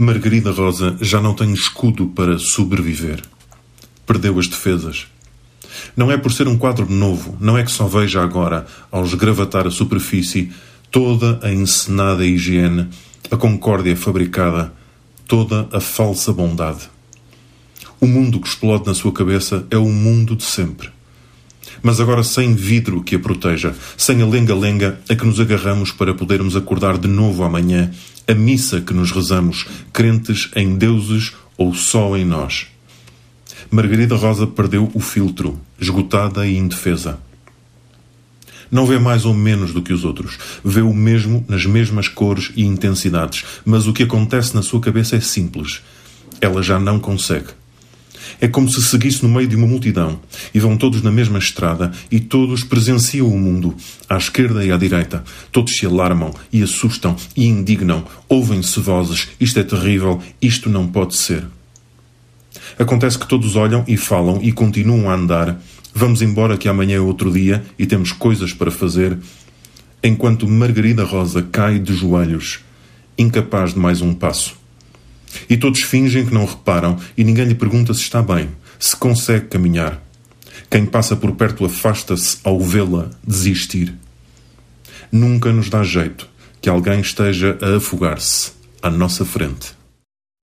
Margarida Rosa já não tem escudo para sobreviver. Perdeu as defesas. Não é por ser um quadro novo, não é que só veja agora, ao esgravatar a superfície, toda a encenada higiene, a concórdia fabricada, toda a falsa bondade. O mundo que explode na sua cabeça é o mundo de sempre. Mas agora sem vidro que a proteja, sem a lenga-lenga a que nos agarramos para podermos acordar de novo amanhã a missa que nos rezamos, crentes em deuses ou só em nós. Margarida Rosa perdeu o filtro, esgotada e indefesa. Não vê mais ou menos do que os outros. Vê o mesmo nas mesmas cores e intensidades. Mas o que acontece na sua cabeça é simples. Ela já não consegue. É como se seguisse no meio de uma multidão e vão todos na mesma estrada e todos presenciam o mundo, à esquerda e à direita. Todos se alarmam e assustam e indignam. Ouvem-se vozes: Isto é terrível, isto não pode ser. Acontece que todos olham e falam e continuam a andar. Vamos embora que amanhã é outro dia e temos coisas para fazer. Enquanto Margarida Rosa cai de joelhos, incapaz de mais um passo. E todos fingem que não reparam e ninguém lhe pergunta se está bem, se consegue caminhar. Quem passa por perto afasta-se ao vê-la desistir. Nunca nos dá jeito que alguém esteja a afogar-se à nossa frente.